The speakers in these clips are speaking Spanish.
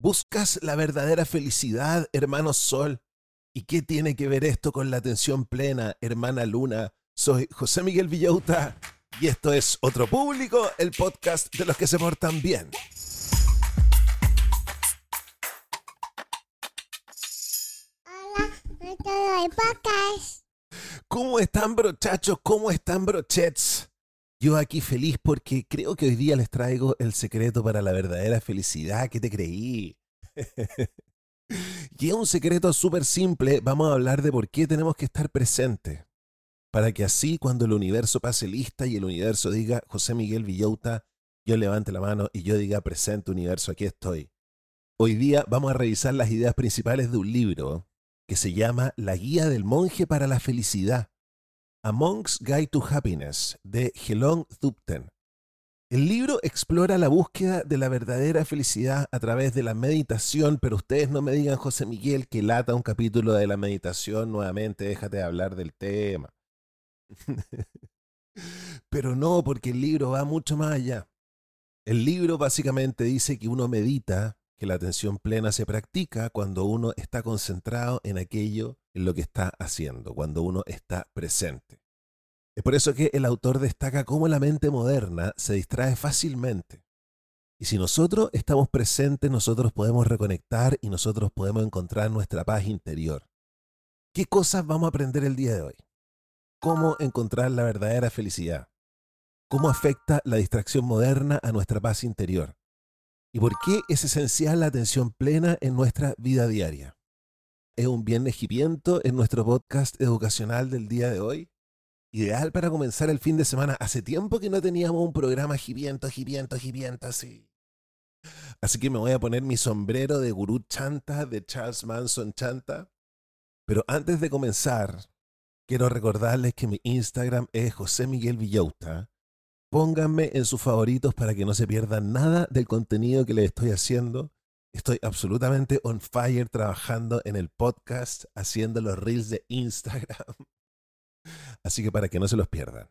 ¿Buscas la verdadera felicidad, hermano Sol? ¿Y qué tiene que ver esto con la atención plena, hermana Luna? Soy José Miguel Villauta y esto es Otro Público, el podcast de los que se portan bien. Hola, esto de podcast. ¿Cómo están, brochachos? ¿Cómo están, brochets? Yo aquí feliz porque creo que hoy día les traigo el secreto para la verdadera felicidad. ¿Qué te creí? y es un secreto súper simple. Vamos a hablar de por qué tenemos que estar presentes. Para que así, cuando el universo pase lista y el universo diga José Miguel Villauta, yo levante la mano y yo diga presente universo, aquí estoy. Hoy día vamos a revisar las ideas principales de un libro que se llama La Guía del Monje para la Felicidad, A Monk's Guide to Happiness, de Helon Thupten. El libro explora la búsqueda de la verdadera felicidad a través de la meditación, pero ustedes no me digan, José Miguel, que lata un capítulo de la meditación nuevamente, déjate de hablar del tema. pero no, porque el libro va mucho más allá. El libro básicamente dice que uno medita que la atención plena se practica cuando uno está concentrado en aquello lo que está haciendo, cuando uno está presente. Es por eso que el autor destaca cómo la mente moderna se distrae fácilmente. Y si nosotros estamos presentes, nosotros podemos reconectar y nosotros podemos encontrar nuestra paz interior. ¿Qué cosas vamos a aprender el día de hoy? ¿Cómo encontrar la verdadera felicidad? ¿Cómo afecta la distracción moderna a nuestra paz interior? ¿Y por qué es esencial la atención plena en nuestra vida diaria? Es un bien equipamiento en nuestro podcast educacional del día de hoy. Ideal para comenzar el fin de semana. Hace tiempo que no teníamos un programa jibiento, jibiento, jibiento así. Así que me voy a poner mi sombrero de gurú chanta, de Charles Manson chanta. Pero antes de comenzar, quiero recordarles que mi Instagram es José Miguel Villauta. Pónganme en sus favoritos para que no se pierdan nada del contenido que les estoy haciendo. Estoy absolutamente on fire trabajando en el podcast, haciendo los reels de Instagram. Así que para que no se los pierdan.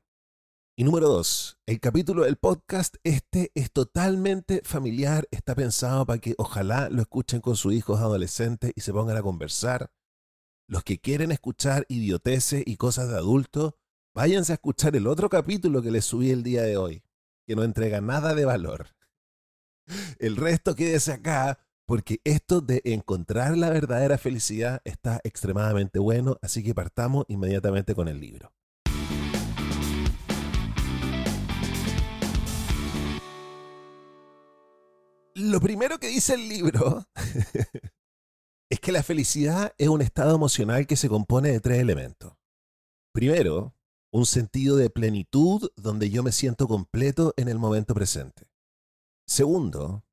Y número dos, el capítulo del podcast este es totalmente familiar, está pensado para que ojalá lo escuchen con sus hijos adolescentes y se pongan a conversar. Los que quieren escuchar idioteces y cosas de adulto, váyanse a escuchar el otro capítulo que les subí el día de hoy, que no entrega nada de valor. El resto quédese acá, porque esto de encontrar la verdadera felicidad está extremadamente bueno, así que partamos inmediatamente con el libro. Lo primero que dice el libro es que la felicidad es un estado emocional que se compone de tres elementos. Primero, un sentido de plenitud donde yo me siento completo en el momento presente. Segundo,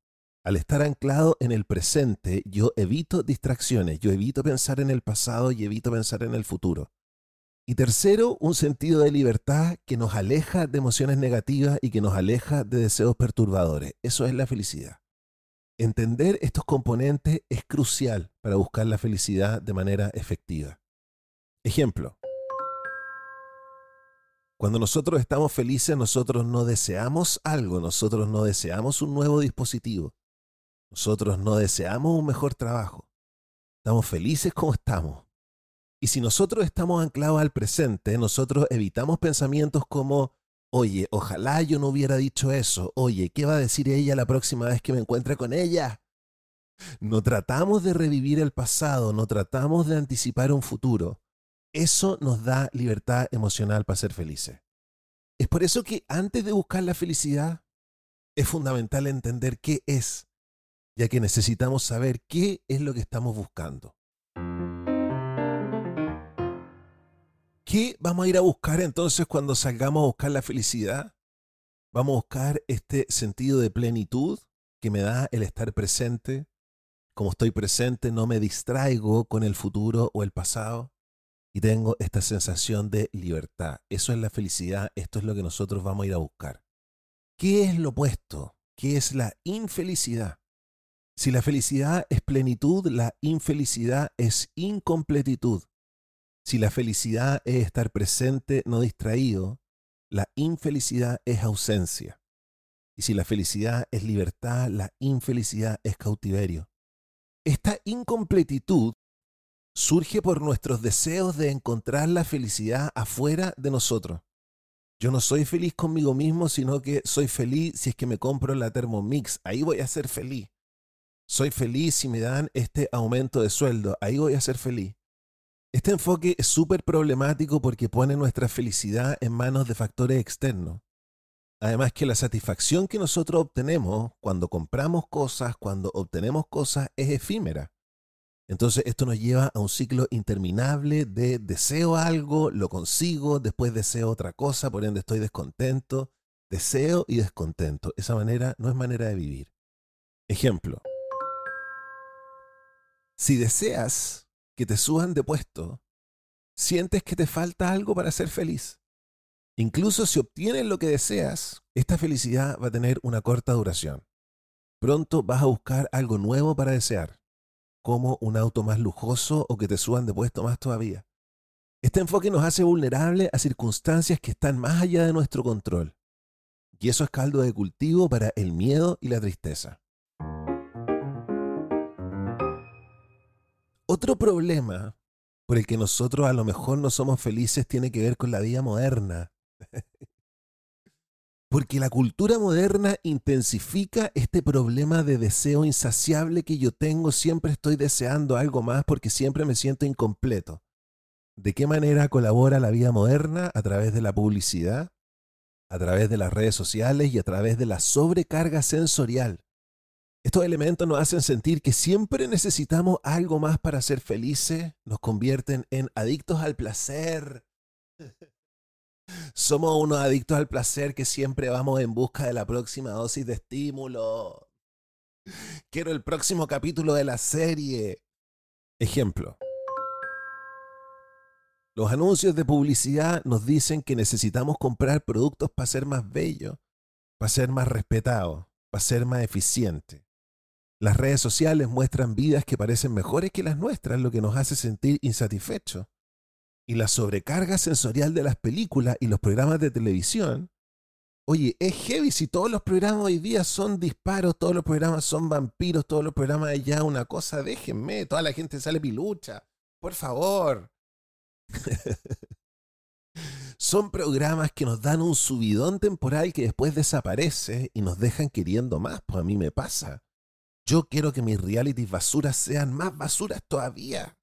al estar anclado en el presente, yo evito distracciones, yo evito pensar en el pasado y evito pensar en el futuro. Y tercero, un sentido de libertad que nos aleja de emociones negativas y que nos aleja de deseos perturbadores. Eso es la felicidad. Entender estos componentes es crucial para buscar la felicidad de manera efectiva. Ejemplo. Cuando nosotros estamos felices, nosotros no deseamos algo, nosotros no deseamos un nuevo dispositivo, nosotros no deseamos un mejor trabajo. Estamos felices como estamos. Y si nosotros estamos anclados al presente, nosotros evitamos pensamientos como, oye, ojalá yo no hubiera dicho eso, oye, ¿qué va a decir ella la próxima vez que me encuentre con ella? No tratamos de revivir el pasado, no tratamos de anticipar un futuro. Eso nos da libertad emocional para ser felices. Es por eso que antes de buscar la felicidad, es fundamental entender qué es, ya que necesitamos saber qué es lo que estamos buscando. ¿Qué vamos a ir a buscar entonces cuando salgamos a buscar la felicidad? Vamos a buscar este sentido de plenitud que me da el estar presente. Como estoy presente, no me distraigo con el futuro o el pasado y tengo esta sensación de libertad. Eso es la felicidad, esto es lo que nosotros vamos a ir a buscar. ¿Qué es lo opuesto? ¿Qué es la infelicidad? Si la felicidad es plenitud, la infelicidad es incompletitud. Si la felicidad es estar presente, no distraído, la infelicidad es ausencia. Y si la felicidad es libertad, la infelicidad es cautiverio. Esta incompletitud surge por nuestros deseos de encontrar la felicidad afuera de nosotros. Yo no soy feliz conmigo mismo, sino que soy feliz si es que me compro la Thermomix. Ahí voy a ser feliz. Soy feliz si me dan este aumento de sueldo. Ahí voy a ser feliz. Este enfoque es súper problemático porque pone nuestra felicidad en manos de factores externos. Además que la satisfacción que nosotros obtenemos cuando compramos cosas, cuando obtenemos cosas, es efímera. Entonces esto nos lleva a un ciclo interminable de deseo algo, lo consigo, después deseo otra cosa, por ende estoy descontento, deseo y descontento. Esa manera no es manera de vivir. Ejemplo. Si deseas que te suban de puesto, sientes que te falta algo para ser feliz. Incluso si obtienes lo que deseas, esta felicidad va a tener una corta duración. Pronto vas a buscar algo nuevo para desear, como un auto más lujoso o que te suban de puesto más todavía. Este enfoque nos hace vulnerables a circunstancias que están más allá de nuestro control. Y eso es caldo de cultivo para el miedo y la tristeza. Otro problema por el que nosotros a lo mejor no somos felices tiene que ver con la vida moderna. Porque la cultura moderna intensifica este problema de deseo insaciable que yo tengo. Siempre estoy deseando algo más porque siempre me siento incompleto. ¿De qué manera colabora la vida moderna? A través de la publicidad, a través de las redes sociales y a través de la sobrecarga sensorial. Estos elementos nos hacen sentir que siempre necesitamos algo más para ser felices, nos convierten en adictos al placer. Somos unos adictos al placer que siempre vamos en busca de la próxima dosis de estímulo. Quiero el próximo capítulo de la serie. Ejemplo. Los anuncios de publicidad nos dicen que necesitamos comprar productos para ser más bellos, para ser más respetados, para ser más eficientes. Las redes sociales muestran vidas que parecen mejores que las nuestras, lo que nos hace sentir insatisfechos. Y la sobrecarga sensorial de las películas y los programas de televisión. Oye, es heavy si todos los programas hoy día son disparos, todos los programas son vampiros, todos los programas de ya una cosa, déjenme, toda la gente sale pilucha. Por favor. son programas que nos dan un subidón temporal que después desaparece y nos dejan queriendo más, pues a mí me pasa. Yo quiero que mis realities basuras sean más basuras todavía.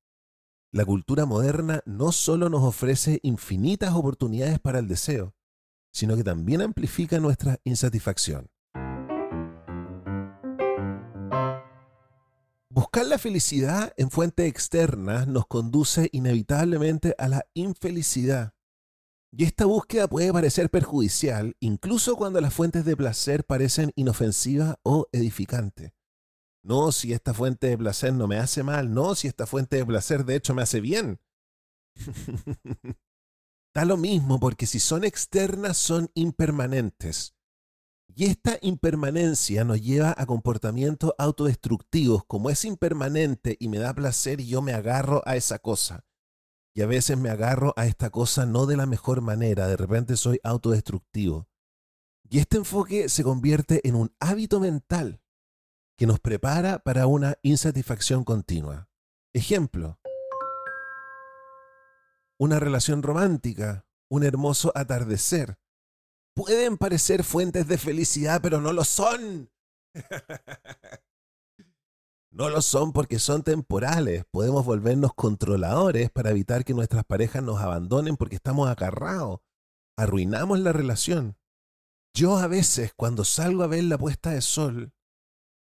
La cultura moderna no solo nos ofrece infinitas oportunidades para el deseo, sino que también amplifica nuestra insatisfacción. Buscar la felicidad en fuentes externas nos conduce inevitablemente a la infelicidad. Y esta búsqueda puede parecer perjudicial incluso cuando las fuentes de placer parecen inofensivas o edificantes. No, si esta fuente de placer no me hace mal. No, si esta fuente de placer de hecho me hace bien. da lo mismo porque si son externas son impermanentes. Y esta impermanencia nos lleva a comportamientos autodestructivos. Como es impermanente y me da placer, yo me agarro a esa cosa. Y a veces me agarro a esta cosa no de la mejor manera. De repente soy autodestructivo. Y este enfoque se convierte en un hábito mental que nos prepara para una insatisfacción continua. Ejemplo, una relación romántica, un hermoso atardecer. Pueden parecer fuentes de felicidad, pero no lo son. no lo son porque son temporales. Podemos volvernos controladores para evitar que nuestras parejas nos abandonen porque estamos agarrados. Arruinamos la relación. Yo a veces, cuando salgo a ver la puesta de sol,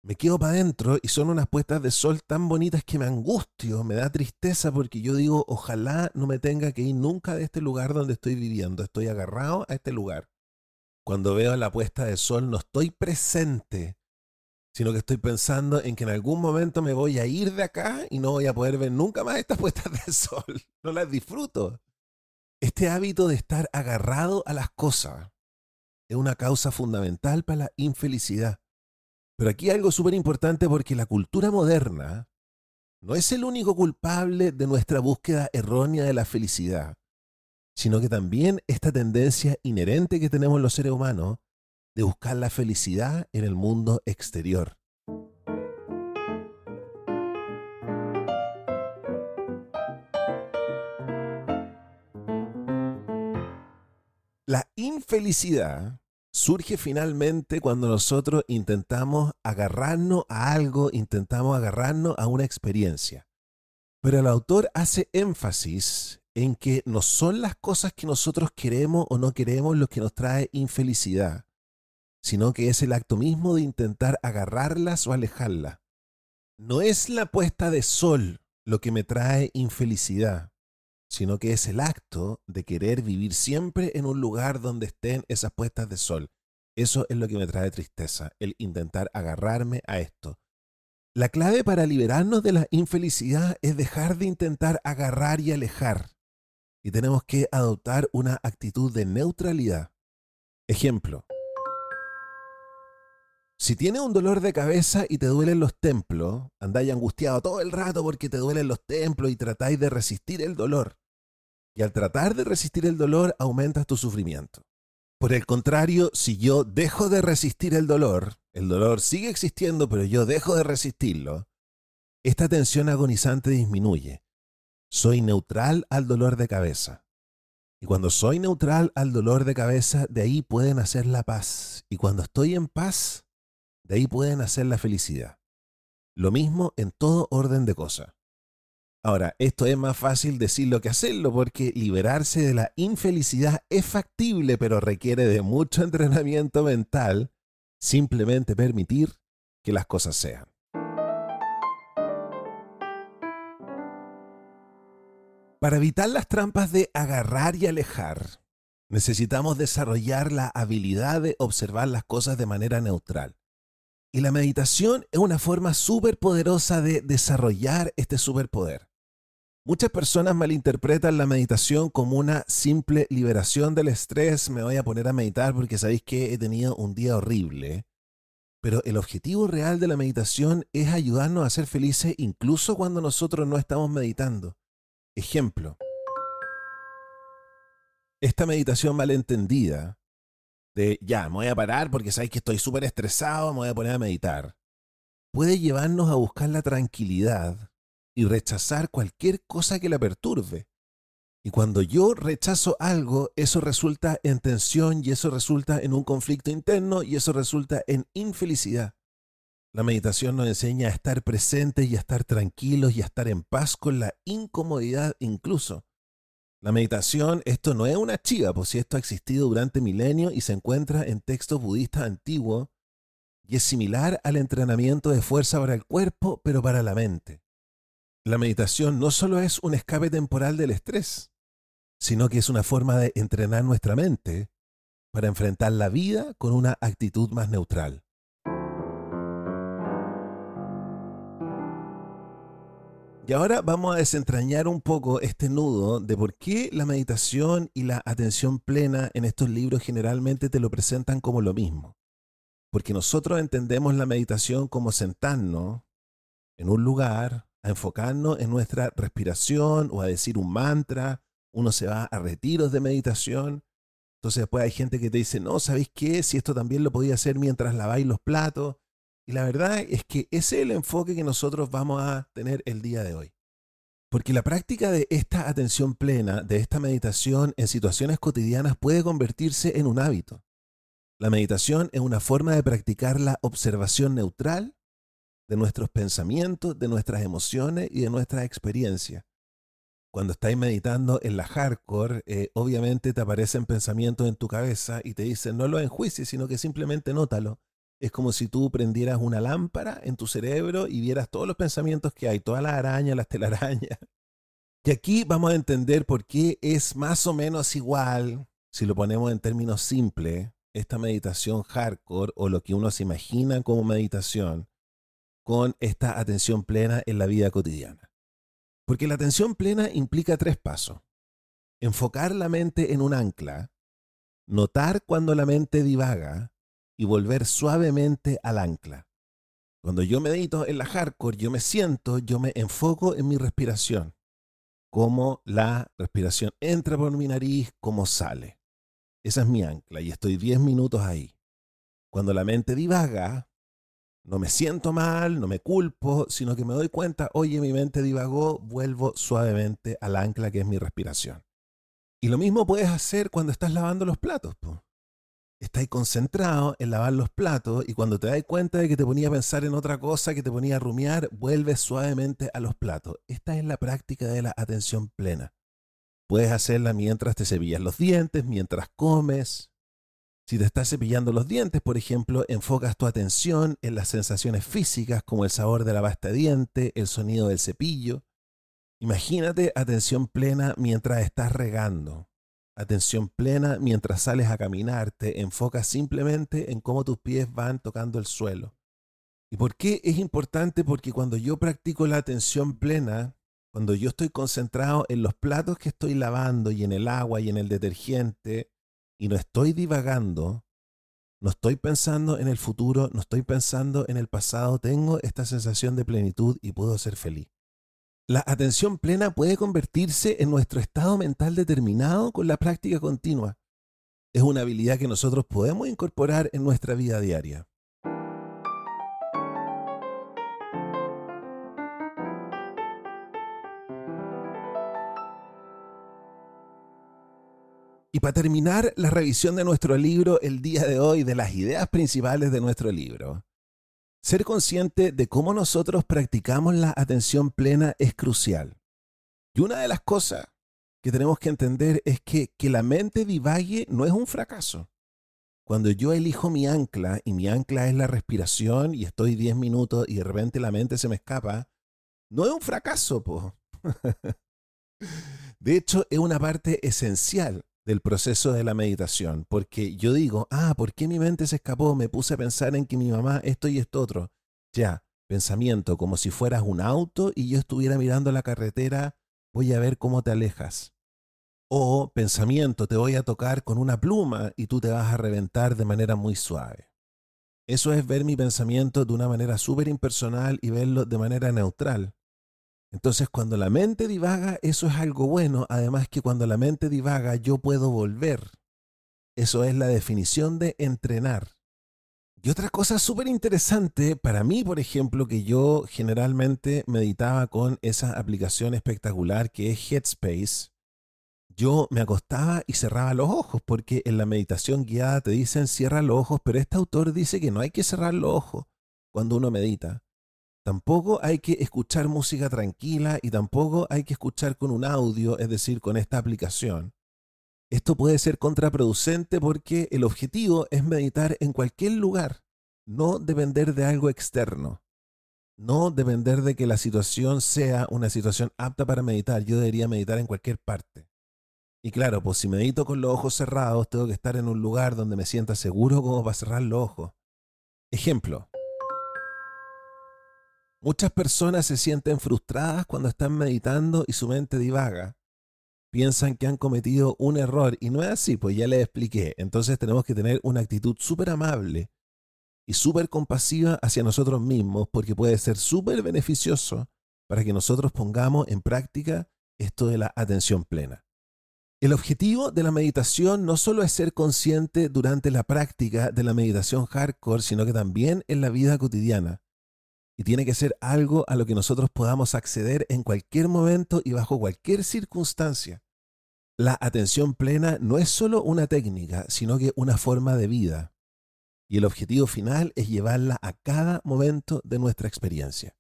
me quedo para adentro y son unas puestas de sol tan bonitas que me angustio, me da tristeza porque yo digo, ojalá no me tenga que ir nunca de este lugar donde estoy viviendo, estoy agarrado a este lugar. Cuando veo la puesta de sol no estoy presente, sino que estoy pensando en que en algún momento me voy a ir de acá y no voy a poder ver nunca más estas puestas de sol. No las disfruto. Este hábito de estar agarrado a las cosas es una causa fundamental para la infelicidad. Pero aquí algo súper importante porque la cultura moderna no es el único culpable de nuestra búsqueda errónea de la felicidad, sino que también esta tendencia inherente que tenemos los seres humanos de buscar la felicidad en el mundo exterior. La infelicidad surge finalmente cuando nosotros intentamos agarrarnos a algo, intentamos agarrarnos a una experiencia. Pero el autor hace énfasis en que no son las cosas que nosotros queremos o no queremos lo que nos trae infelicidad, sino que es el acto mismo de intentar agarrarlas o alejarlas. No es la puesta de sol lo que me trae infelicidad, sino que es el acto de querer vivir siempre en un lugar donde estén esas puestas de sol. Eso es lo que me trae tristeza, el intentar agarrarme a esto. La clave para liberarnos de la infelicidad es dejar de intentar agarrar y alejar. Y tenemos que adoptar una actitud de neutralidad. Ejemplo. Si tienes un dolor de cabeza y te duelen los templos, andáis angustiado todo el rato porque te duelen los templos y tratáis de resistir el dolor. Y al tratar de resistir el dolor, aumentas tu sufrimiento. Por el contrario, si yo dejo de resistir el dolor, el dolor sigue existiendo, pero yo dejo de resistirlo, esta tensión agonizante disminuye. Soy neutral al dolor de cabeza. Y cuando soy neutral al dolor de cabeza, de ahí pueden hacer la paz. Y cuando estoy en paz, de ahí pueden hacer la felicidad. Lo mismo en todo orden de cosas. Ahora, esto es más fácil decirlo que hacerlo porque liberarse de la infelicidad es factible, pero requiere de mucho entrenamiento mental simplemente permitir que las cosas sean. Para evitar las trampas de agarrar y alejar, necesitamos desarrollar la habilidad de observar las cosas de manera neutral. Y la meditación es una forma súper poderosa de desarrollar este superpoder. Muchas personas malinterpretan la meditación como una simple liberación del estrés. Me voy a poner a meditar porque sabéis que he tenido un día horrible. Pero el objetivo real de la meditación es ayudarnos a ser felices incluso cuando nosotros no estamos meditando. Ejemplo. Esta meditación malentendida de ya, me voy a parar porque sabéis que estoy súper estresado, me voy a poner a meditar, puede llevarnos a buscar la tranquilidad y rechazar cualquier cosa que la perturbe. Y cuando yo rechazo algo, eso resulta en tensión y eso resulta en un conflicto interno y eso resulta en infelicidad. La meditación nos enseña a estar presentes y a estar tranquilos y a estar en paz con la incomodidad incluso. La meditación, esto no es una chiva, pues si esto ha existido durante milenios y se encuentra en textos budistas antiguos y es similar al entrenamiento de fuerza para el cuerpo, pero para la mente. La meditación no solo es un escape temporal del estrés, sino que es una forma de entrenar nuestra mente para enfrentar la vida con una actitud más neutral. Y ahora vamos a desentrañar un poco este nudo de por qué la meditación y la atención plena en estos libros generalmente te lo presentan como lo mismo. Porque nosotros entendemos la meditación como sentarnos en un lugar, a enfocarnos en nuestra respiración o a decir un mantra. Uno se va a retiros de meditación. Entonces después hay gente que te dice, no, ¿sabéis qué? Si esto también lo podía hacer mientras laváis los platos. Y la verdad es que ese es el enfoque que nosotros vamos a tener el día de hoy. Porque la práctica de esta atención plena, de esta meditación en situaciones cotidianas puede convertirse en un hábito. La meditación es una forma de practicar la observación neutral de nuestros pensamientos, de nuestras emociones y de nuestras experiencias. Cuando estáis meditando en la hardcore, eh, obviamente te aparecen pensamientos en tu cabeza y te dicen no lo enjuicies, sino que simplemente nótalo es como si tú prendieras una lámpara en tu cerebro y vieras todos los pensamientos que hay, todas las arañas, las telarañas. Y aquí vamos a entender por qué es más o menos igual, si lo ponemos en términos simples, esta meditación hardcore o lo que uno se imagina como meditación con esta atención plena en la vida cotidiana. Porque la atención plena implica tres pasos. Enfocar la mente en un ancla, notar cuando la mente divaga y volver suavemente al ancla. Cuando yo medito en la hardcore, yo me siento, yo me enfoco en mi respiración, cómo la respiración entra por mi nariz, cómo sale. Esa es mi ancla y estoy 10 minutos ahí. Cuando la mente divaga, no me siento mal, no me culpo, sino que me doy cuenta, oye, mi mente divagó, vuelvo suavemente al ancla que es mi respiración. Y lo mismo puedes hacer cuando estás lavando los platos. Estás concentrado en lavar los platos y cuando te das cuenta de que te ponía a pensar en otra cosa, que te ponía a rumiar, vuelves suavemente a los platos. Esta es la práctica de la atención plena. Puedes hacerla mientras te cepillas los dientes, mientras comes, si te estás cepillando los dientes, por ejemplo, enfocas tu atención en las sensaciones físicas como el sabor de la diente, el sonido del cepillo. Imagínate atención plena mientras estás regando. Atención plena mientras sales a caminar. Te enfocas simplemente en cómo tus pies van tocando el suelo. ¿Y por qué es importante? Porque cuando yo practico la atención plena, cuando yo estoy concentrado en los platos que estoy lavando y en el agua y en el detergente, y no estoy divagando, no estoy pensando en el futuro, no estoy pensando en el pasado, tengo esta sensación de plenitud y puedo ser feliz. La atención plena puede convertirse en nuestro estado mental determinado con la práctica continua. Es una habilidad que nosotros podemos incorporar en nuestra vida diaria. Y para terminar la revisión de nuestro libro el día de hoy, de las ideas principales de nuestro libro, ser consciente de cómo nosotros practicamos la atención plena es crucial. Y una de las cosas que tenemos que entender es que que la mente divague no es un fracaso. Cuando yo elijo mi ancla y mi ancla es la respiración y estoy 10 minutos y de repente la mente se me escapa, no es un fracaso, po. De hecho, es una parte esencial del proceso de la meditación, porque yo digo, ah, ¿por qué mi mente se escapó? Me puse a pensar en que mi mamá esto y esto otro. Ya, pensamiento, como si fueras un auto y yo estuviera mirando la carretera, voy a ver cómo te alejas. O pensamiento, te voy a tocar con una pluma y tú te vas a reventar de manera muy suave. Eso es ver mi pensamiento de una manera súper impersonal y verlo de manera neutral. Entonces, cuando la mente divaga, eso es algo bueno. Además que cuando la mente divaga, yo puedo volver. Eso es la definición de entrenar. Y otra cosa súper interesante, para mí, por ejemplo, que yo generalmente meditaba con esa aplicación espectacular que es Headspace, yo me acostaba y cerraba los ojos, porque en la meditación guiada te dicen cierra los ojos, pero este autor dice que no hay que cerrar los ojos cuando uno medita. Tampoco hay que escuchar música tranquila y tampoco hay que escuchar con un audio, es decir, con esta aplicación. Esto puede ser contraproducente porque el objetivo es meditar en cualquier lugar, no depender de algo externo, no depender de que la situación sea una situación apta para meditar. Yo debería meditar en cualquier parte. Y claro, pues si medito con los ojos cerrados, tengo que estar en un lugar donde me sienta seguro como para cerrar los ojos. Ejemplo, Muchas personas se sienten frustradas cuando están meditando y su mente divaga. Piensan que han cometido un error y no es así, pues ya les expliqué. Entonces tenemos que tener una actitud súper amable y súper compasiva hacia nosotros mismos porque puede ser súper beneficioso para que nosotros pongamos en práctica esto de la atención plena. El objetivo de la meditación no solo es ser consciente durante la práctica de la meditación hardcore, sino que también en la vida cotidiana. Y tiene que ser algo a lo que nosotros podamos acceder en cualquier momento y bajo cualquier circunstancia. La atención plena no es solo una técnica, sino que una forma de vida. Y el objetivo final es llevarla a cada momento de nuestra experiencia.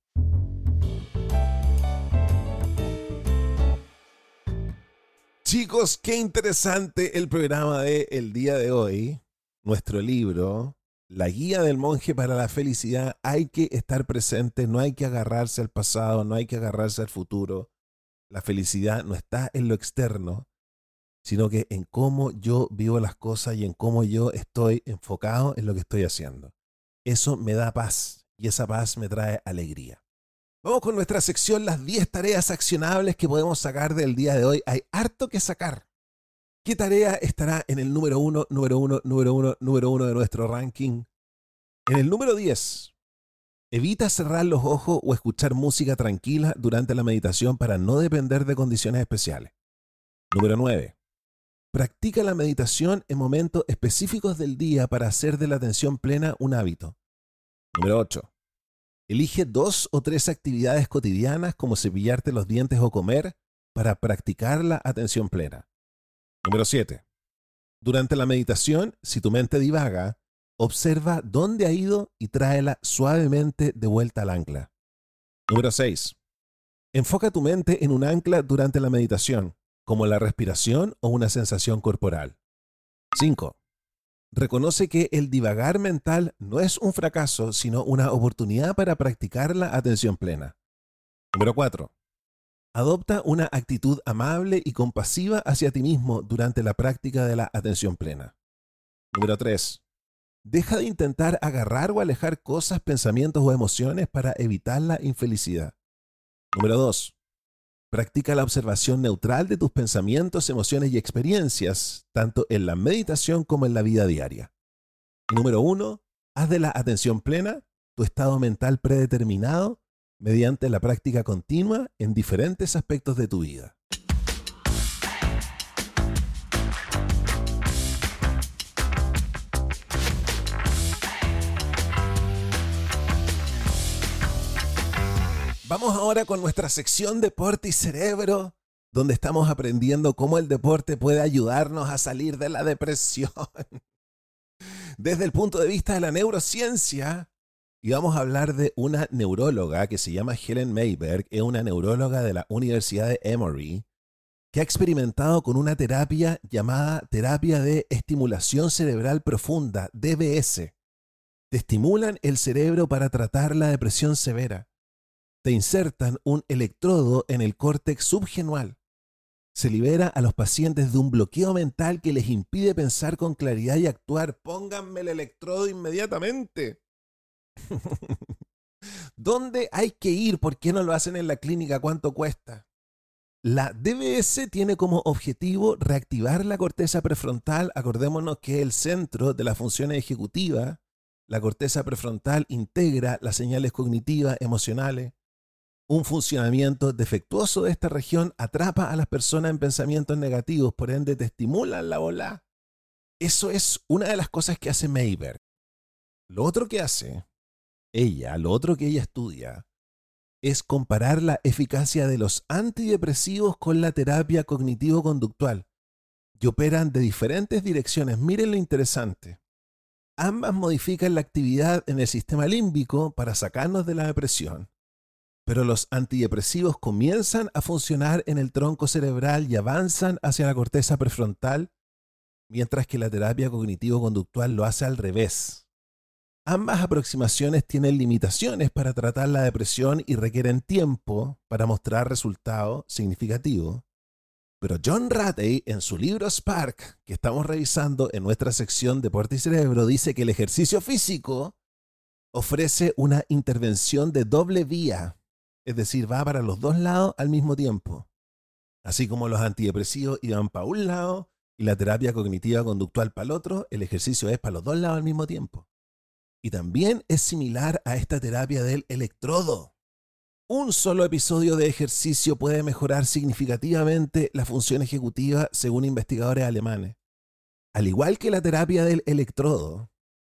Chicos, qué interesante el programa de el día de hoy. Nuestro libro, la guía del monje para la felicidad, hay que estar presente, no hay que agarrarse al pasado, no hay que agarrarse al futuro. La felicidad no está en lo externo, sino que en cómo yo vivo las cosas y en cómo yo estoy enfocado en lo que estoy haciendo. Eso me da paz y esa paz me trae alegría. Vamos con nuestra sección, las 10 tareas accionables que podemos sacar del día de hoy. Hay harto que sacar. ¿Qué tarea estará en el número uno, número uno, número uno, número uno de nuestro ranking? En el número 10, evita cerrar los ojos o escuchar música tranquila durante la meditación para no depender de condiciones especiales. Número 9. Practica la meditación en momentos específicos del día para hacer de la atención plena un hábito. Número 8. Elige dos o tres actividades cotidianas como cepillarte los dientes o comer para practicar la atención plena. Número 7. Durante la meditación, si tu mente divaga, observa dónde ha ido y tráela suavemente de vuelta al ancla. Número 6. Enfoca tu mente en un ancla durante la meditación, como la respiración o una sensación corporal. 5. Reconoce que el divagar mental no es un fracaso, sino una oportunidad para practicar la atención plena. Número 4. Adopta una actitud amable y compasiva hacia ti mismo durante la práctica de la atención plena. Número 3. Deja de intentar agarrar o alejar cosas, pensamientos o emociones para evitar la infelicidad. Número 2. Practica la observación neutral de tus pensamientos, emociones y experiencias, tanto en la meditación como en la vida diaria. Número uno, haz de la atención plena tu estado mental predeterminado mediante la práctica continua en diferentes aspectos de tu vida. Vamos ahora con nuestra sección Deporte y Cerebro, donde estamos aprendiendo cómo el deporte puede ayudarnos a salir de la depresión. Desde el punto de vista de la neurociencia, y vamos a hablar de una neuróloga que se llama Helen Mayberg, es una neuróloga de la Universidad de Emory, que ha experimentado con una terapia llamada terapia de estimulación cerebral profunda, DBS. Te estimulan el cerebro para tratar la depresión severa te insertan un electrodo en el córtex subgenual. Se libera a los pacientes de un bloqueo mental que les impide pensar con claridad y actuar. Pónganme el electrodo inmediatamente. ¿Dónde hay que ir? ¿Por qué no lo hacen en la clínica? ¿Cuánto cuesta? La DBS tiene como objetivo reactivar la corteza prefrontal. Acordémonos que es el centro de las funciones ejecutivas. La corteza prefrontal integra las señales cognitivas, emocionales. Un funcionamiento defectuoso de esta región atrapa a las personas en pensamientos negativos, por ende te estimulan la bola. Eso es una de las cosas que hace Mayberg. Lo otro que hace ella, lo otro que ella estudia, es comparar la eficacia de los antidepresivos con la terapia cognitivo-conductual y operan de diferentes direcciones. Miren lo interesante. Ambas modifican la actividad en el sistema límbico para sacarnos de la depresión pero los antidepresivos comienzan a funcionar en el tronco cerebral y avanzan hacia la corteza prefrontal, mientras que la terapia cognitivo-conductual lo hace al revés. Ambas aproximaciones tienen limitaciones para tratar la depresión y requieren tiempo para mostrar resultados significativos. Pero John Ratey, en su libro Spark, que estamos revisando en nuestra sección Deporte y Cerebro, dice que el ejercicio físico ofrece una intervención de doble vía es decir, va para los dos lados al mismo tiempo. Así como los antidepresivos iban para un lado y la terapia cognitiva conductual para el otro, el ejercicio es para los dos lados al mismo tiempo. Y también es similar a esta terapia del electrodo. Un solo episodio de ejercicio puede mejorar significativamente la función ejecutiva según investigadores alemanes. Al igual que la terapia del electrodo,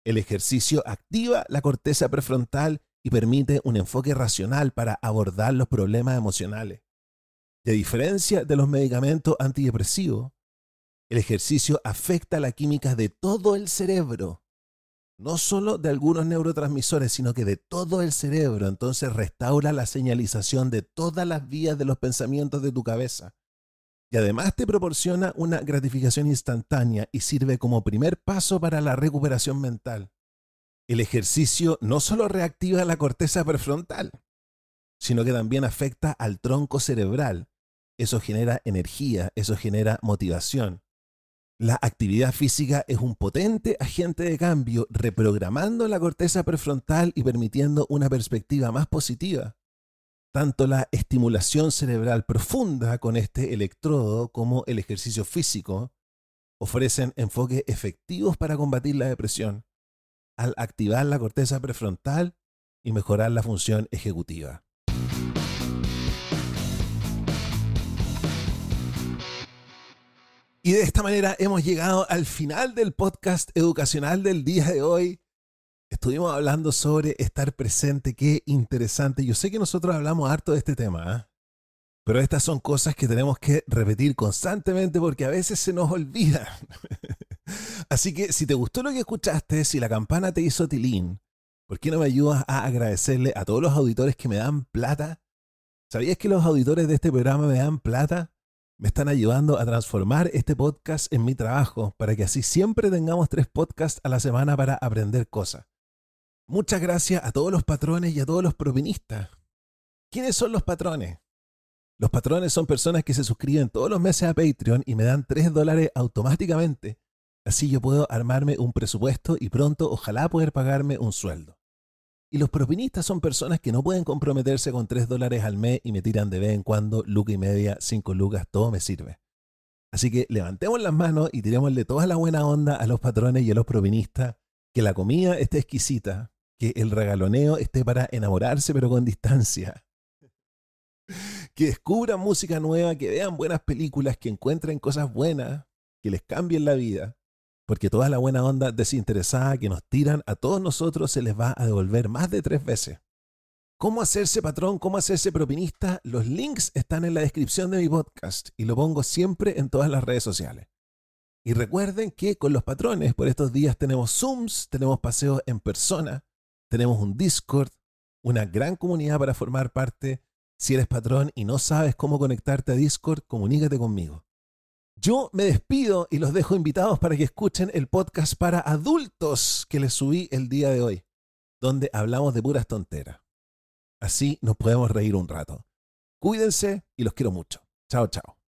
el ejercicio activa la corteza prefrontal y permite un enfoque racional para abordar los problemas emocionales. A diferencia de los medicamentos antidepresivos, el ejercicio afecta la química de todo el cerebro, no solo de algunos neurotransmisores, sino que de todo el cerebro. Entonces restaura la señalización de todas las vías de los pensamientos de tu cabeza. Y además te proporciona una gratificación instantánea y sirve como primer paso para la recuperación mental el ejercicio no solo reactiva la corteza prefrontal, sino que también afecta al tronco cerebral, eso genera energía, eso genera motivación. La actividad física es un potente agente de cambio, reprogramando la corteza prefrontal y permitiendo una perspectiva más positiva. Tanto la estimulación cerebral profunda con este electrodo como el ejercicio físico ofrecen enfoques efectivos para combatir la depresión al activar la corteza prefrontal y mejorar la función ejecutiva. Y de esta manera hemos llegado al final del podcast educacional del día de hoy. Estuvimos hablando sobre estar presente, qué interesante. Yo sé que nosotros hablamos harto de este tema, ¿ah? pero estas son cosas que tenemos que repetir constantemente porque a veces se nos olvida. Así que si te gustó lo que escuchaste, si la campana te hizo tilín, ¿por qué no me ayudas a agradecerle a todos los auditores que me dan plata? ¿Sabías que los auditores de este programa me dan plata? Me están ayudando a transformar este podcast en mi trabajo para que así siempre tengamos tres podcasts a la semana para aprender cosas. Muchas gracias a todos los patrones y a todos los propinistas. ¿Quiénes son los patrones? Los patrones son personas que se suscriben todos los meses a Patreon y me dan 3 dólares automáticamente. Así yo puedo armarme un presupuesto y pronto ojalá poder pagarme un sueldo. Y los propinistas son personas que no pueden comprometerse con 3 dólares al mes y me tiran de vez en cuando, luca y media, 5 lucas, todo me sirve. Así que levantemos las manos y tirémosle toda la buena onda a los patrones y a los propinistas, que la comida esté exquisita, que el regaloneo esté para enamorarse pero con distancia. Que descubran música nueva, que vean buenas películas, que encuentren cosas buenas, que les cambien la vida porque toda la buena onda desinteresada que nos tiran a todos nosotros se les va a devolver más de tres veces. ¿Cómo hacerse patrón? ¿Cómo hacerse propinista? Los links están en la descripción de mi podcast y lo pongo siempre en todas las redes sociales. Y recuerden que con los patrones por estos días tenemos Zooms, tenemos paseos en persona, tenemos un Discord, una gran comunidad para formar parte. Si eres patrón y no sabes cómo conectarte a Discord, comunícate conmigo. Yo me despido y los dejo invitados para que escuchen el podcast para adultos que les subí el día de hoy, donde hablamos de puras tonteras. Así nos podemos reír un rato. Cuídense y los quiero mucho. Chao, chao.